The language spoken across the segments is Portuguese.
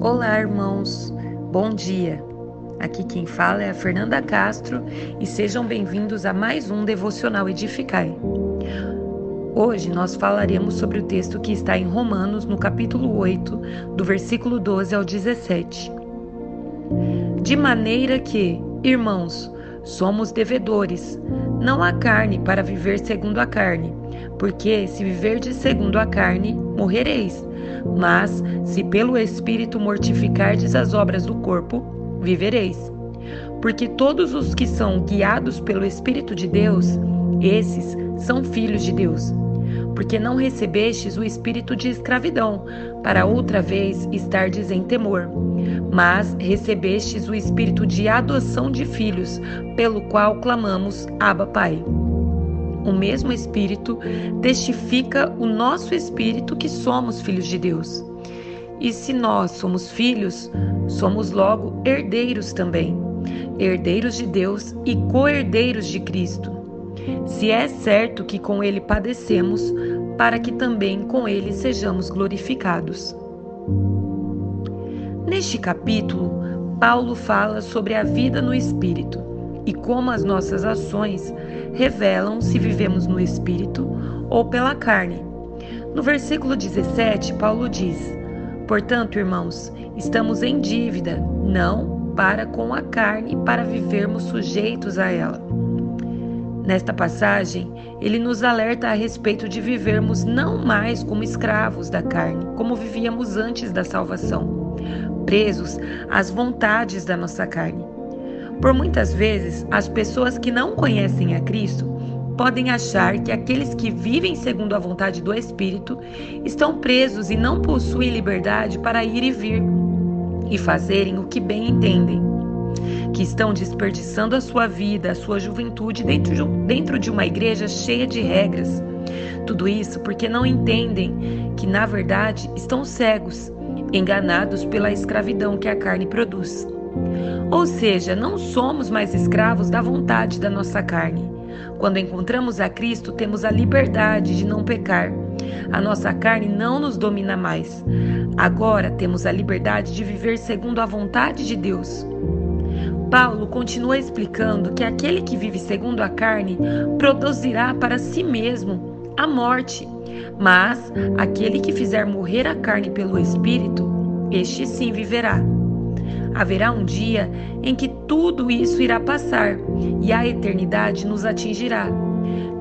Olá, irmãos. Bom dia. Aqui quem fala é a Fernanda Castro e sejam bem-vindos a mais um devocional Edificai. Hoje nós falaremos sobre o texto que está em Romanos, no capítulo 8, do versículo 12 ao 17. De maneira que, irmãos, somos devedores, não há carne para viver segundo a carne, porque se viverdes segundo a carne, morrereis. Mas, se pelo Espírito mortificardes as obras do corpo, vivereis. Porque todos os que são guiados pelo Espírito de Deus, esses são filhos de Deus. Porque não recebestes o espírito de escravidão, para outra vez estardes em temor, mas recebestes o espírito de adoção de filhos, pelo qual clamamos: Abba, Pai o mesmo Espírito testifica o nosso espírito que somos filhos de Deus. E se nós somos filhos, somos logo herdeiros também, herdeiros de Deus e co-herdeiros de Cristo. Se é certo que com ele padecemos, para que também com ele sejamos glorificados. Neste capítulo, Paulo fala sobre a vida no Espírito e como as nossas ações revelam se vivemos no espírito ou pela carne. No versículo 17, Paulo diz: Portanto, irmãos, estamos em dívida, não para com a carne, para vivermos sujeitos a ela. Nesta passagem, ele nos alerta a respeito de vivermos não mais como escravos da carne, como vivíamos antes da salvação, presos às vontades da nossa carne. Por muitas vezes, as pessoas que não conhecem a Cristo podem achar que aqueles que vivem segundo a vontade do Espírito estão presos e não possuem liberdade para ir e vir e fazerem o que bem entendem. Que estão desperdiçando a sua vida, a sua juventude dentro de, dentro de uma igreja cheia de regras. Tudo isso porque não entendem que, na verdade, estão cegos, enganados pela escravidão que a carne produz. Ou seja, não somos mais escravos da vontade da nossa carne. Quando encontramos a Cristo, temos a liberdade de não pecar. A nossa carne não nos domina mais. Agora temos a liberdade de viver segundo a vontade de Deus. Paulo continua explicando que aquele que vive segundo a carne produzirá para si mesmo a morte, mas aquele que fizer morrer a carne pelo Espírito, este sim viverá. Haverá um dia em que tudo isso irá passar e a eternidade nos atingirá.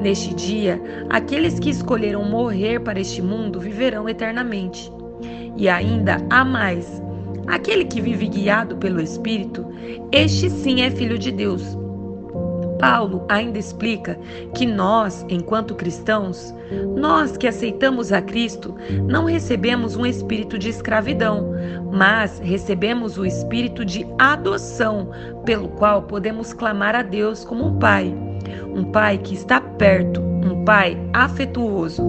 Neste dia, aqueles que escolheram morrer para este mundo viverão eternamente. E ainda há mais: aquele que vive guiado pelo Espírito, este sim é filho de Deus. Paulo ainda explica que nós, enquanto cristãos, nós que aceitamos a Cristo, não recebemos um espírito de escravidão, mas recebemos o espírito de adoção, pelo qual podemos clamar a Deus como um pai, um pai que está perto, um pai afetuoso.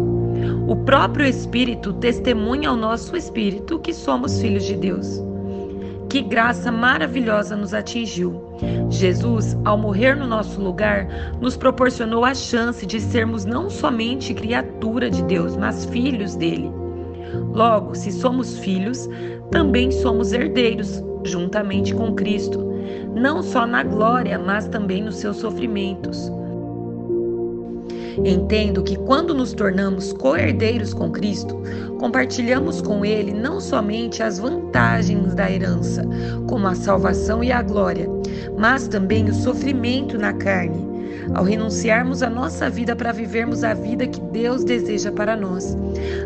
O próprio Espírito testemunha ao nosso espírito que somos filhos de Deus. Que graça maravilhosa nos atingiu. Jesus, ao morrer no nosso lugar, nos proporcionou a chance de sermos não somente criatura de Deus, mas filhos dele. Logo, se somos filhos, também somos herdeiros, juntamente com Cristo, não só na glória, mas também nos seus sofrimentos. Entendo que quando nos tornamos co-herdeiros com Cristo, compartilhamos com Ele não somente as vantagens da herança, como a salvação e a glória, mas também o sofrimento na carne, ao renunciarmos a nossa vida para vivermos a vida que Deus deseja para nós,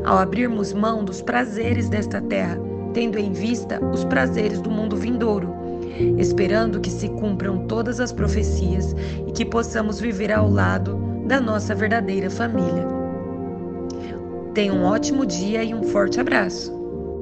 ao abrirmos mão dos prazeres desta terra, tendo em vista os prazeres do mundo vindouro esperando que se cumpram todas as profecias e que possamos viver ao lado da nossa verdadeira família. Tenha um ótimo dia e um forte abraço.